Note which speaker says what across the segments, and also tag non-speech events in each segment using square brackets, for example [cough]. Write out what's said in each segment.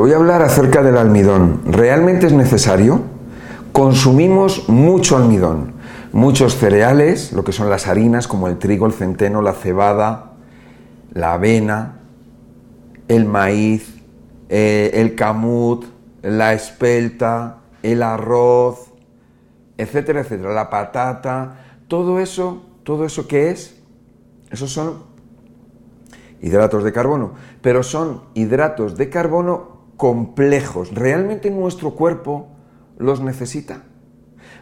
Speaker 1: voy a hablar acerca del almidón. ¿Realmente es necesario? Consumimos mucho almidón, muchos cereales, lo que son las harinas como el trigo, el centeno, la cebada, la avena, el maíz, eh, el camut, la espelta, el arroz, etcétera, etcétera, la patata, todo eso, todo eso que es, esos son hidratos de carbono, pero son hidratos de carbono complejos. ¿Realmente nuestro cuerpo los necesita?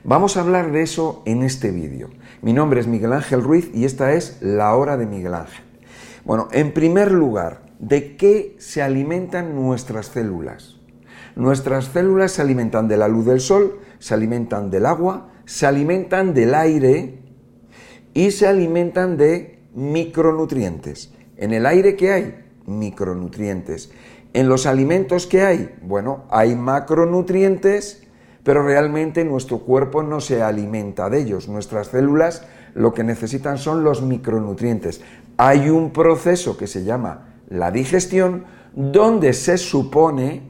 Speaker 1: Vamos a hablar de eso en este vídeo. Mi nombre es Miguel Ángel Ruiz y esta es la hora de Miguel Ángel. Bueno, en primer lugar, ¿de qué se alimentan nuestras células? Nuestras células se alimentan de la luz del sol, se alimentan del agua, se alimentan del aire y se alimentan de micronutrientes. En el aire que hay, micronutrientes. En los alimentos que hay, bueno, hay macronutrientes, pero realmente nuestro cuerpo no se alimenta de ellos. Nuestras células lo que necesitan son los micronutrientes. Hay un proceso que se llama la digestión, donde se supone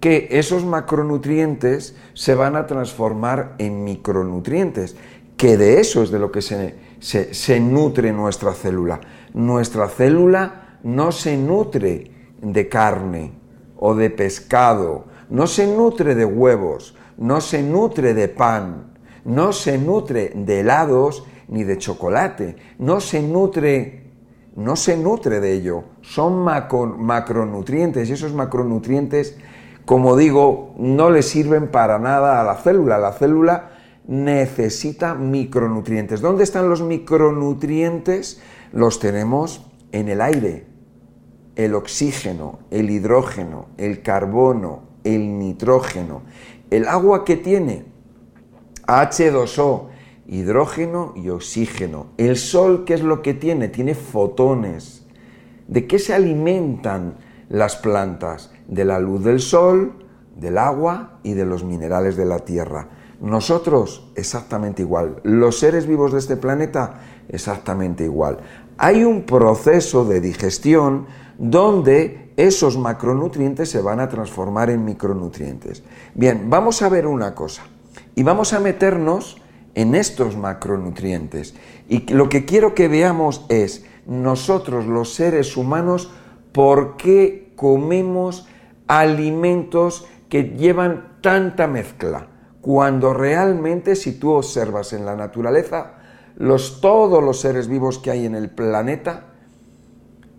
Speaker 1: que esos macronutrientes se van a transformar en micronutrientes, que de eso es de lo que se, se, nutre nuestra célula. Nuestra célula no se nutre de carne o de pescado, no se nutre de huevos, no se nutre de pan, no se nutre de helados ni de chocolate, no se nutre no se nutre de ello, son macronutrientes y esos macronutrientes como digo, no le sirven para nada a la célula. La célula necesita micronutrientes. ¿Dónde están los micronutrientes? Los tenemos en el aire, el oxígeno, el hidrógeno, el carbono, el nitrógeno. El agua que tiene H2O, hidrógeno y oxígeno. El sol, ¿qué es lo que tiene? Tiene fotones. ¿De qué se alimentan las plantas? de la luz del sol, del agua y de los minerales de la tierra. Nosotros exactamente igual. Los seres vivos de este planeta exactamente igual. Hay un proceso de digestión donde esos macronutrientes se van a transformar en micronutrientes. Bien, vamos a ver una cosa y vamos a meternos en estos macronutrientes. Y lo que quiero que veamos es nosotros los seres humanos, ¿por qué comemos alimentos que llevan tanta mezcla, cuando realmente si tú observas en la naturaleza, los, todos los seres vivos que hay en el planeta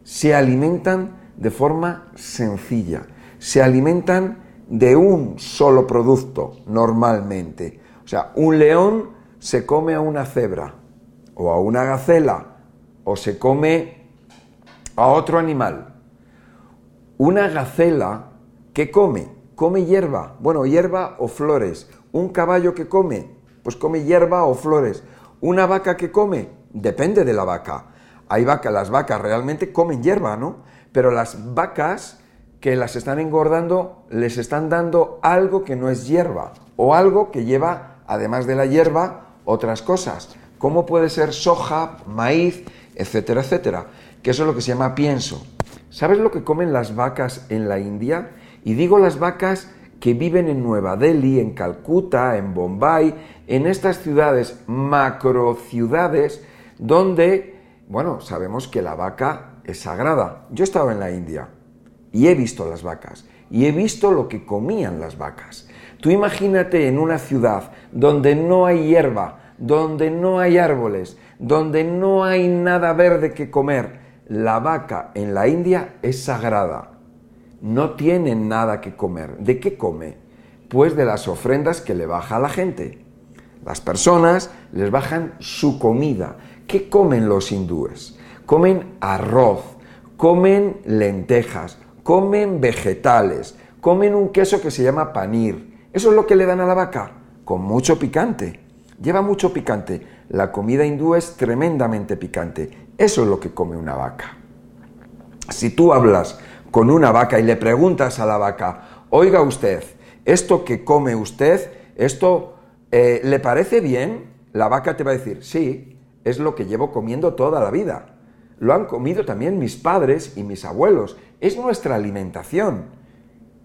Speaker 1: se alimentan de forma sencilla, se alimentan de un solo producto normalmente. O sea, un león se come a una cebra o a una gacela o se come a otro animal. Una gacela ¿Qué come? Come hierba. Bueno, hierba o flores. Un caballo que come, pues come hierba o flores. Una vaca que come, depende de la vaca. Hay vacas, las vacas realmente comen hierba, ¿no? Pero las vacas que las están engordando les están dando algo que no es hierba o algo que lleva, además de la hierba, otras cosas. ¿Cómo puede ser soja, maíz, etcétera, etcétera? Que eso es lo que se llama pienso. ¿Sabes lo que comen las vacas en la India? Y digo las vacas que viven en Nueva Delhi, en Calcuta, en Bombay, en estas ciudades, macro ciudades, donde, bueno, sabemos que la vaca es sagrada. Yo he estado en la India y he visto las vacas y he visto lo que comían las vacas. Tú imagínate en una ciudad donde no hay hierba, donde no hay árboles, donde no hay nada verde que comer. La vaca en la India es sagrada no tienen nada que comer. ¿De qué come? Pues de las ofrendas que le baja a la gente. Las personas les bajan su comida. ¿Qué comen los hindúes? Comen arroz, comen lentejas, comen vegetales, comen un queso que se llama panir. Eso es lo que le dan a la vaca, con mucho picante. Lleva mucho picante. La comida hindú es tremendamente picante. Eso es lo que come una vaca. Si tú hablas con una vaca y le preguntas a la vaca, oiga usted, esto que come usted, esto eh, le parece bien, la vaca te va a decir, sí, es lo que llevo comiendo toda la vida. Lo han comido también mis padres y mis abuelos. Es nuestra alimentación.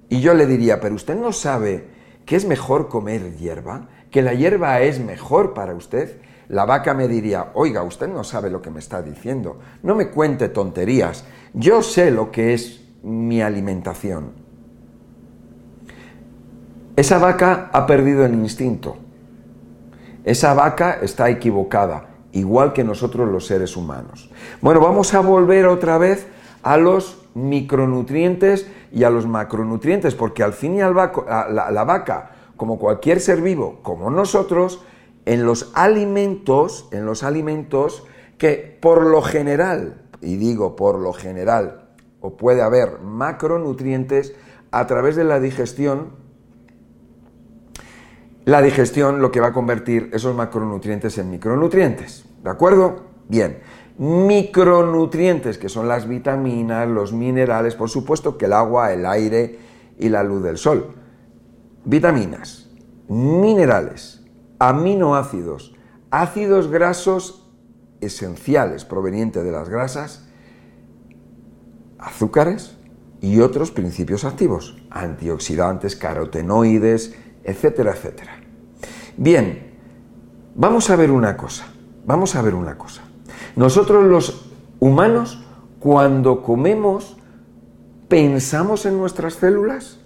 Speaker 1: Y yo le diría, pero usted no sabe que es mejor comer hierba, que la hierba es mejor para usted. La vaca me diría, oiga, usted no sabe lo que me está diciendo, no me cuente tonterías, yo sé lo que es mi alimentación. Esa vaca ha perdido el instinto. Esa vaca está equivocada, igual que nosotros los seres humanos. Bueno, vamos a volver otra vez a los micronutrientes y a los macronutrientes, porque al fin y al la, la vaca, como cualquier ser vivo, como nosotros, en los alimentos, en los alimentos que por lo general, y digo por lo general, puede haber macronutrientes a través de la digestión, la digestión lo que va a convertir esos macronutrientes en micronutrientes. ¿De acuerdo? Bien. Micronutrientes, que son las vitaminas, los minerales, por supuesto que el agua, el aire y la luz del sol. Vitaminas, minerales, aminoácidos, ácidos grasos esenciales provenientes de las grasas, azúcares y otros principios activos, antioxidantes, carotenoides, etcétera, etcétera. Bien, vamos a ver una cosa, vamos a ver una cosa. Nosotros los humanos, cuando comemos, ¿pensamos en nuestras células?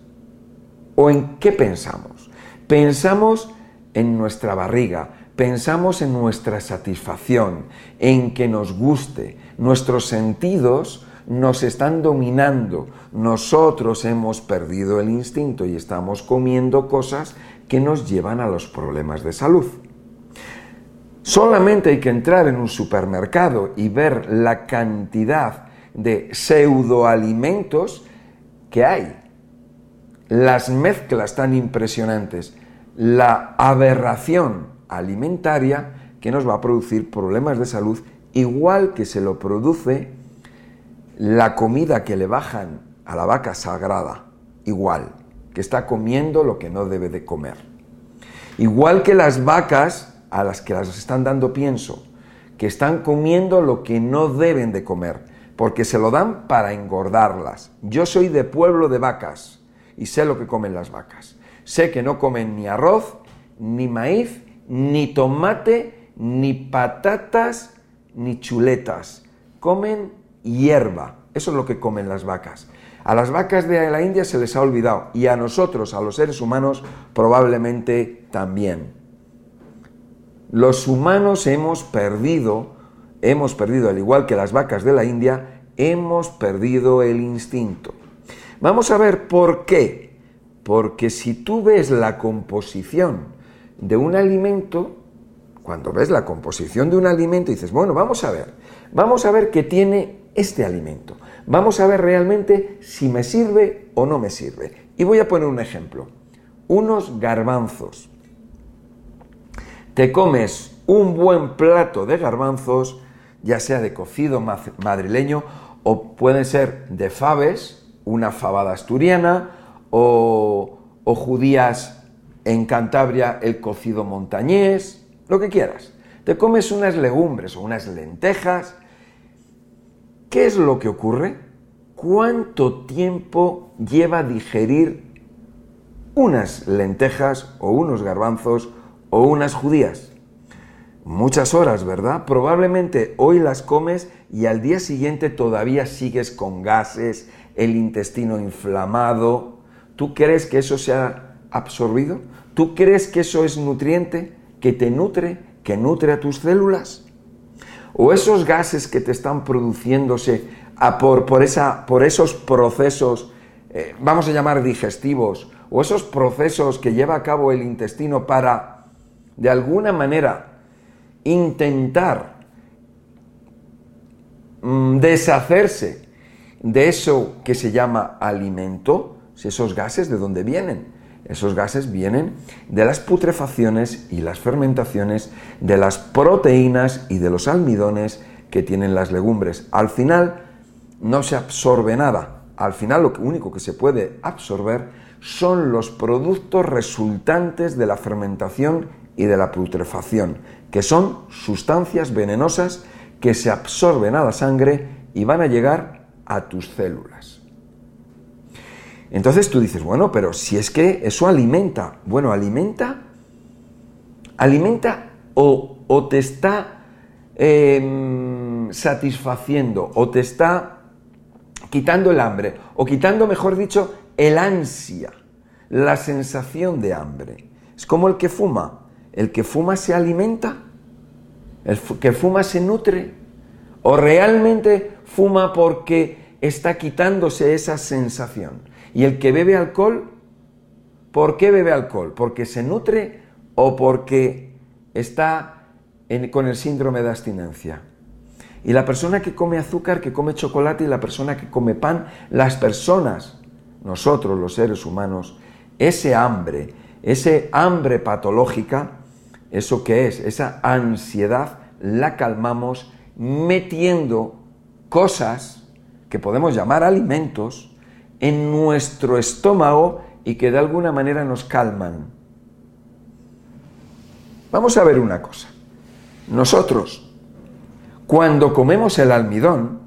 Speaker 1: ¿O en qué pensamos? Pensamos en nuestra barriga, pensamos en nuestra satisfacción, en que nos guste. Nuestros sentidos nos están dominando. Nosotros hemos perdido el instinto y estamos comiendo cosas que nos llevan a los problemas de salud. Solamente hay que entrar en un supermercado y ver la cantidad de pseudoalimentos que hay. Las mezclas tan impresionantes, la aberración alimentaria que nos va a producir problemas de salud igual que se lo produce la comida que le bajan a la vaca sagrada, igual, que está comiendo lo que no debe de comer. Igual que las vacas a las que las están dando pienso, que están comiendo lo que no deben de comer, porque se lo dan para engordarlas. Yo soy de pueblo de vacas y sé lo que comen las vacas. Sé que no comen ni arroz, ni maíz, ni tomate, ni patatas, ni chuletas. Comen hierba. Eso es lo que comen las vacas. A las vacas de la India se les ha olvidado y a nosotros, a los seres humanos, probablemente también. Los humanos hemos perdido, hemos perdido, al igual que las vacas de la India, hemos perdido el instinto. Vamos a ver por qué. Porque si tú ves la composición de un alimento, cuando ves la composición de un alimento, dices, bueno, vamos a ver, vamos a ver qué tiene este alimento. Vamos a ver realmente si me sirve o no me sirve. Y voy a poner un ejemplo. Unos garbanzos. Te comes un buen plato de garbanzos, ya sea de cocido madrileño o pueden ser de faves, una fabada asturiana o, o judías en Cantabria el cocido montañés, lo que quieras. Te comes unas legumbres o unas lentejas ¿Qué es lo que ocurre? ¿Cuánto tiempo lleva digerir unas lentejas o unos garbanzos o unas judías? Muchas horas, ¿verdad? Probablemente hoy las comes y al día siguiente todavía sigues con gases, el intestino inflamado. ¿Tú crees que eso se ha absorbido? ¿Tú crees que eso es nutriente, que te nutre, que nutre a tus células? O esos gases que te están produciéndose por, por, esa, por esos procesos, eh, vamos a llamar digestivos, o esos procesos que lleva a cabo el intestino para, de alguna manera, intentar mm, deshacerse de eso que se llama alimento, esos gases de dónde vienen esos gases vienen de las putrefacciones y las fermentaciones de las proteínas y de los almidones que tienen las legumbres. Al final no se absorbe nada. Al final lo único que se puede absorber son los productos resultantes de la fermentación y de la putrefacción, que son sustancias venenosas que se absorben a la sangre y van a llegar a tus células. Entonces tú dices, bueno, pero si es que eso alimenta, bueno, alimenta, alimenta o, te está em, satisfaciendo o te está quitando el hambre o quitando, mejor dicho, el ansia, la sensación de hambre. Es como el que fuma. El que fuma se alimenta, el que fuma se nutre o realmente fuma porque está quitándose esa sensación. Y el que bebe alcohol, ¿por qué bebe alcohol? ¿Porque se nutre o porque está con el síndrome de abstinencia? Y la persona que come azúcar, que come chocolate y la persona que come pan, las personas, nosotros los seres humanos, ese hambre, ese hambre patológica, eso que es, esa ansiedad, la calmamos metiendo cosas que podemos llamar alimentos en nuestro estómago y que de alguna manera nos calman. Vamos a ver una cosa. Nosotros, cuando comemos el almidón,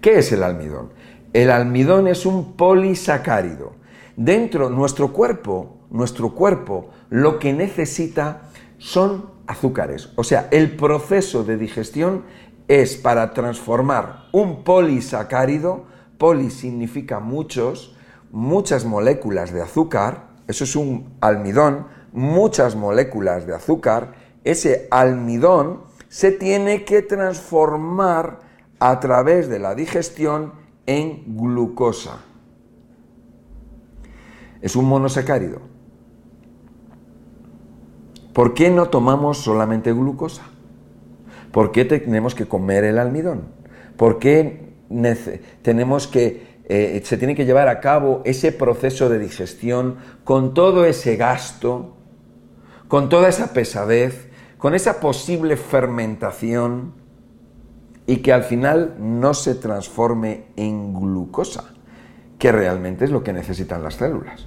Speaker 1: ¿qué es el almidón? El almidón es un polisacárido. Dentro nuestro cuerpo, nuestro cuerpo lo que necesita son azúcares. O sea, el proceso de digestión es para transformar un polisacárido, poli significa muchos, muchas moléculas de azúcar, eso es un almidón, muchas moléculas de azúcar, ese almidón se tiene que transformar a través de la digestión en glucosa. Es un monosacárido. ¿Por qué no tomamos solamente glucosa? ¿Por qué tenemos que comer el almidón? ¿Por qué tenemos que, eh, se tiene que llevar a cabo ese proceso de digestión con todo ese gasto, con toda esa pesadez, con esa posible fermentación y que al final no se transforme en glucosa, que realmente es lo que necesitan las células?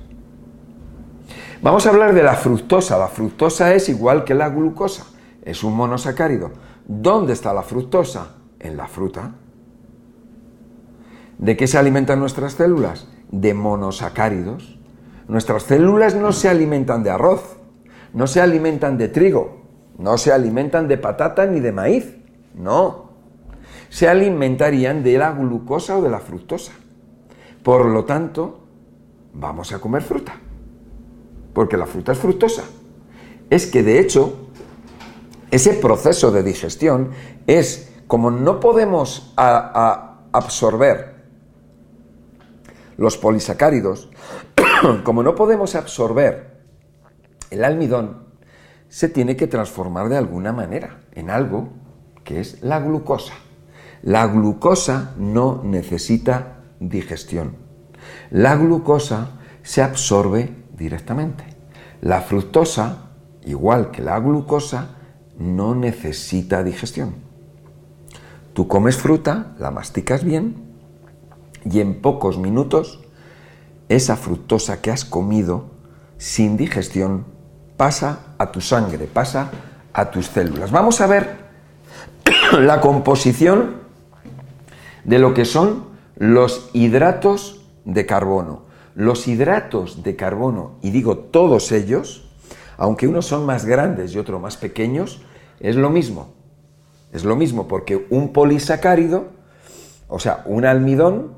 Speaker 1: Vamos a hablar de la fructosa. La fructosa es igual que la glucosa, es un monosacárido. ¿Dónde está la fructosa? En la fruta. ¿De qué se alimentan nuestras células? De monosacáridos. Nuestras células no se alimentan de arroz, no se alimentan de trigo, no se alimentan de patata ni de maíz, no. Se alimentarían de la glucosa o de la fructosa. Por lo tanto, vamos a comer fruta porque la fruta es fructosa. Es que de hecho, ese proceso de digestión es como no podemos absorber los polisacáridos, [clears throat] como no podemos absorber el almidón, se tiene que transformar de alguna manera en algo que es la glucosa. La glucosa no necesita digestión. La glucosa se absorbe directamente. La fructosa, igual que la glucosa, no necesita digestión. Tú comes fruta, la masticas bien y en pocos minutos esa fructosa que has comido sin digestión pasa a tu sangre, pasa a tus células. Vamos a ver [coughs] la composición de lo que son los hidratos de carbono los hidratos de carbono, y digo todos ellos, aunque unos son más grandes y otros más pequeños, es lo mismo. Es lo mismo porque un polisacárido, o sea, un almidón,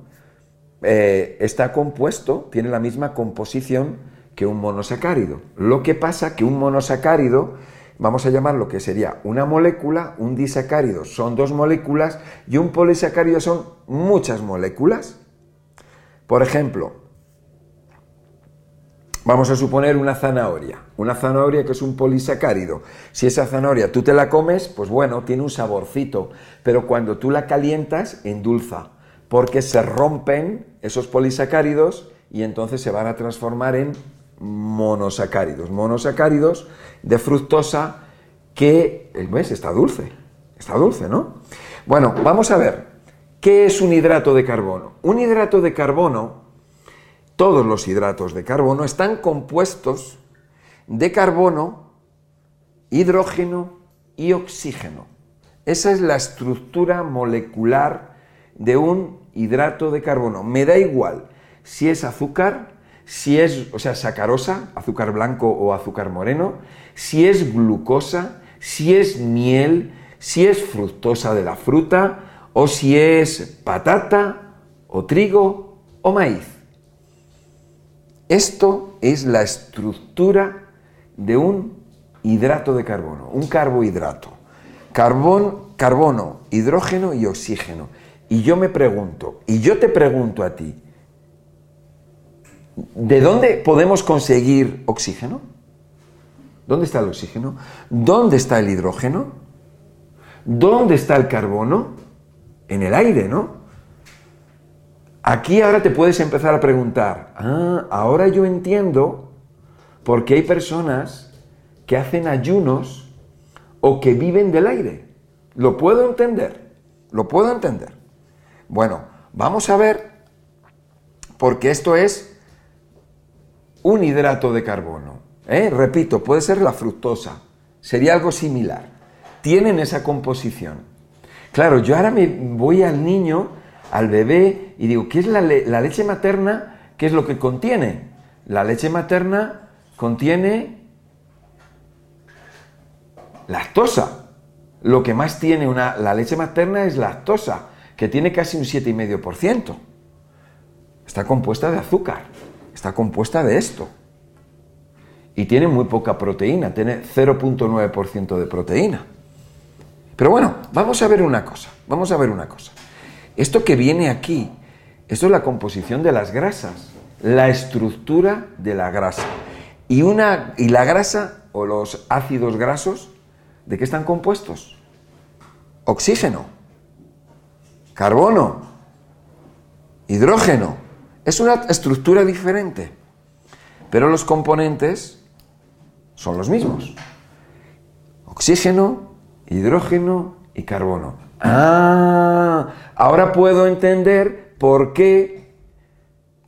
Speaker 1: eh, está compuesto, tiene la misma composición que un monosacárido. Lo que pasa que un monosacárido, vamos a llamarlo que sería una molécula, un disacárido son dos moléculas y un polisacárido son muchas moléculas. Por ejemplo, Vamos a suponer una zanahoria, una zanahoria que es un polisacárido. Si esa zanahoria tú te la comes, pues bueno, tiene un saborcito, pero cuando tú la calientas, endulza, porque se rompen esos polisacáridos y entonces se van a transformar en monosacáridos. Monosacáridos de fructosa que, eh, ¿ves? Está dulce, está dulce, ¿no? Bueno, vamos a ver, ¿qué es un hidrato de carbono? Un hidrato de carbono todos los hidratos de carbono están compuestos de carbono, hidrógeno y oxígeno. Esa es la estructura molecular de un hidrato de carbono. Me da igual si es azúcar, si es, o sea, sacarosa, azúcar blanco o azúcar moreno, si es glucosa, si es miel, si es fructosa de la fruta, o si es patata, o trigo, o maíz. Esto es la estructura de un hidrato de carbono, un carbohidrato. Carbón, carbono, hidrógeno y oxígeno. Y yo me pregunto, y yo te pregunto a ti, ¿de dónde podemos conseguir oxígeno? ¿Dónde está el oxígeno? ¿Dónde está el hidrógeno? ¿Dónde está el carbono? En el aire, ¿no? Aquí ahora te puedes empezar a preguntar, ah, ahora yo entiendo por qué hay personas que hacen ayunos o que viven del aire. Lo puedo entender, lo puedo entender. Bueno, vamos a ver, porque esto es un hidrato de carbono. ¿eh? Repito, puede ser la fructosa, sería algo similar. Tienen esa composición. Claro, yo ahora me voy al niño al bebé y digo, ¿qué es la, leche materna? ¿Qué es lo que contiene? La leche materna contiene lactosa. Lo que más tiene una, la leche materna es lactosa, que tiene casi un 7,5%. Está compuesta de azúcar, está compuesta de esto. Y tiene muy poca proteína, tiene 0.9% de proteína. Pero bueno, vamos a ver una cosa, vamos a ver una cosa. Esto que viene aquí, esto es la composición de las grasas, la estructura de la grasa. Y, una, y la grasa o los ácidos grasos, ¿de qué están compuestos? Oxígeno, carbono, hidrógeno. Es una estructura diferente, pero los componentes son los mismos. Oxígeno, hidrógeno y carbono. Ah, ahora puedo entender por qué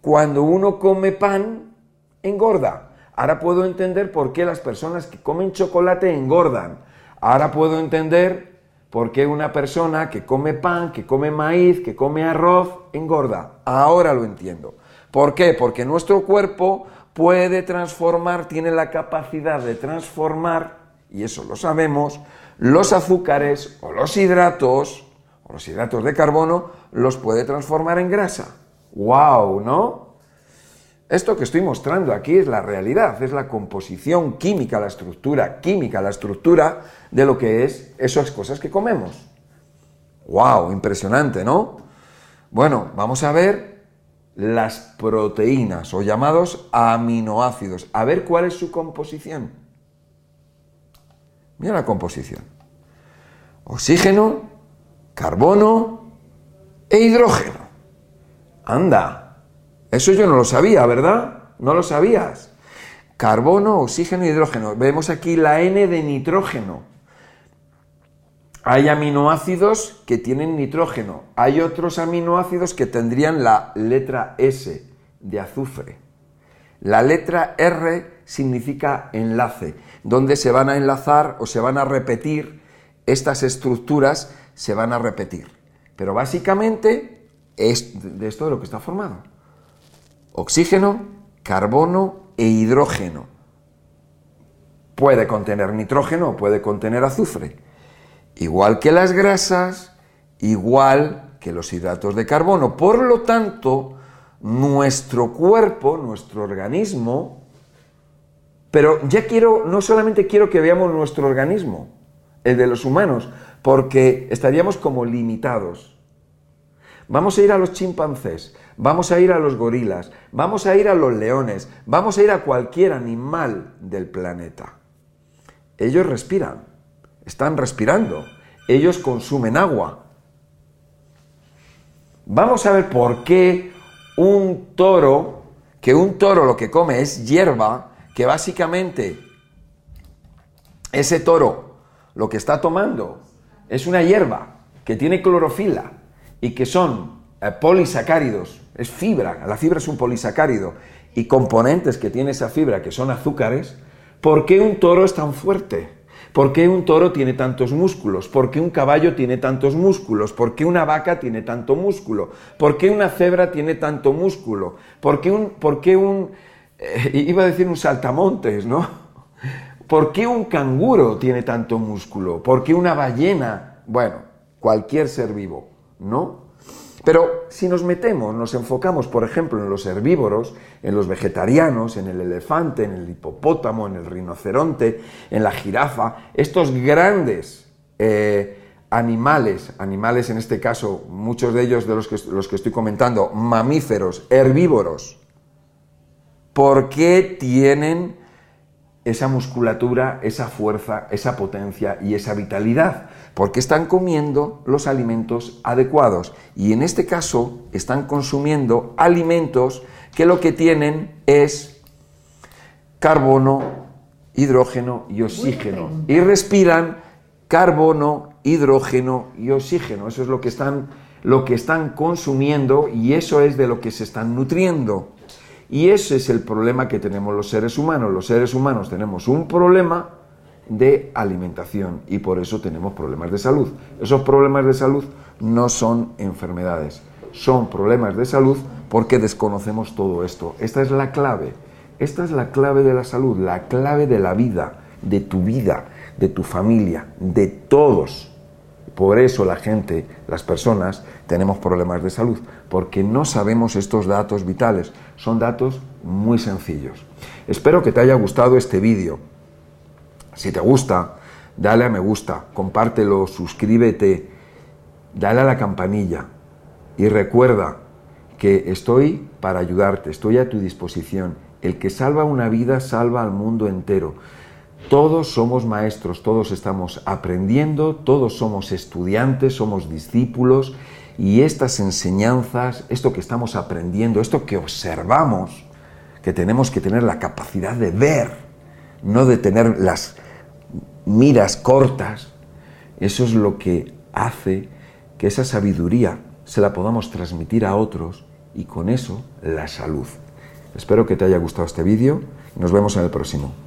Speaker 1: cuando uno come pan engorda. Ahora puedo entender por qué las personas que comen chocolate engordan. Ahora puedo entender por qué una persona que come pan, que come maíz, que come arroz, engorda. Ahora lo entiendo. ¿Por qué? Porque nuestro cuerpo puede transformar, tiene la capacidad de transformar, y eso lo sabemos, los azúcares o los hidratos, o los hidratos de carbono, los puede transformar en grasa. ¡Wow! ¿No? Esto que estoy mostrando aquí es la realidad, es la composición química, la estructura química, la estructura de lo que es esas cosas que comemos. ¡Wow! Impresionante, ¿no? Bueno, vamos a ver las proteínas o llamados aminoácidos, a ver cuál es su composición. Mira la composición. Oxígeno, carbono e hidrógeno. Anda, eso yo no lo sabía, ¿verdad? No lo sabías. Carbono, oxígeno hidrógeno. Vemos aquí la N de nitrógeno. Hay aminoácidos que tienen nitrógeno. Hay otros aminoácidos que tendrían la letra S de azufre. La letra R significa enlace, donde se van a enlazar o se van a repetir estas estructuras, se van a repetir. Pero básicamente es de esto de lo que está formado. Oxígeno, carbono e hidrógeno. Puede contener nitrógeno puede contener azufre. Igual que las grasas, igual que los hidratos de carbono. Por lo tanto, nuestro cuerpo, nuestro organismo, pero ya quiero, no solamente quiero que veamos nuestro organismo, el de los humanos, porque estaríamos como limitados. Vamos a ir a los chimpancés, vamos a ir a los gorilas, vamos a ir a los leones, vamos a ir a cualquier animal del planeta. Ellos respiran, están respirando, ellos consumen agua. Vamos a ver por qué un toro, que un toro lo que come es hierba, que básicamente ese toro lo que está tomando es una hierba que tiene clorofila y que son polisacáridos, es fibra, la fibra es un polisacárido, y componentes que tiene esa fibra que son azúcares, ¿por qué un toro es tan fuerte? ¿Por qué un toro tiene tantos músculos? ¿Por qué un caballo tiene tantos músculos? ¿Por qué una vaca tiene tanto músculo? ¿Por qué una cebra tiene tanto músculo? ¿Por qué un, por qué un eh, iba a decir un saltamontes, ¿no? ¿Por qué un canguro tiene tanto músculo? ¿Por qué una ballena? Bueno, cualquier ser vivo, ¿no? Pero si nos metemos, nos enfocamos, por ejemplo, en los herbívoros, en los vegetarianos, en el elefante, en el hipopótamo, en el rinoceronte, en la jirafa, estos grandes eh, animales, animales en este caso, muchos de ellos de los que, los que estoy comentando, mamíferos, herbívoros, ¿por qué tienen esa musculatura, esa fuerza, esa potencia y esa vitalidad, porque están comiendo los alimentos adecuados y en este caso están consumiendo alimentos que lo que tienen es carbono, hidrógeno y oxígeno y respiran carbono, hidrógeno y oxígeno. Eso es lo que están lo que están consumiendo y eso es de lo que se están nutriendo. Y ese es el problema que tenemos los seres humanos. Los seres humanos tenemos un problema de alimentación y por eso tenemos problemas de salud. Esos problemas de salud no son enfermedades, son problemas de salud porque desconocemos todo esto. Esta es la clave, esta es la clave de la salud, la clave de la vida, de tu vida, de tu familia, de todos. Por eso la gente, las personas, tenemos problemas de salud, porque no sabemos estos datos vitales. Son datos muy sencillos. Espero que te haya gustado este vídeo. Si te gusta, dale a me gusta, compártelo, suscríbete, dale a la campanilla y recuerda que estoy para ayudarte, estoy a tu disposición. El que salva una vida salva al mundo entero. Todos somos maestros, todos estamos aprendiendo, todos somos estudiantes, somos discípulos y estas enseñanzas, esto que estamos aprendiendo, esto que observamos, que tenemos que tener la capacidad de ver, no de tener las miras cortas, eso es lo que hace que esa sabiduría se la podamos transmitir a otros y con eso la salud. Espero que te haya gustado este vídeo nos vemos en el próximo.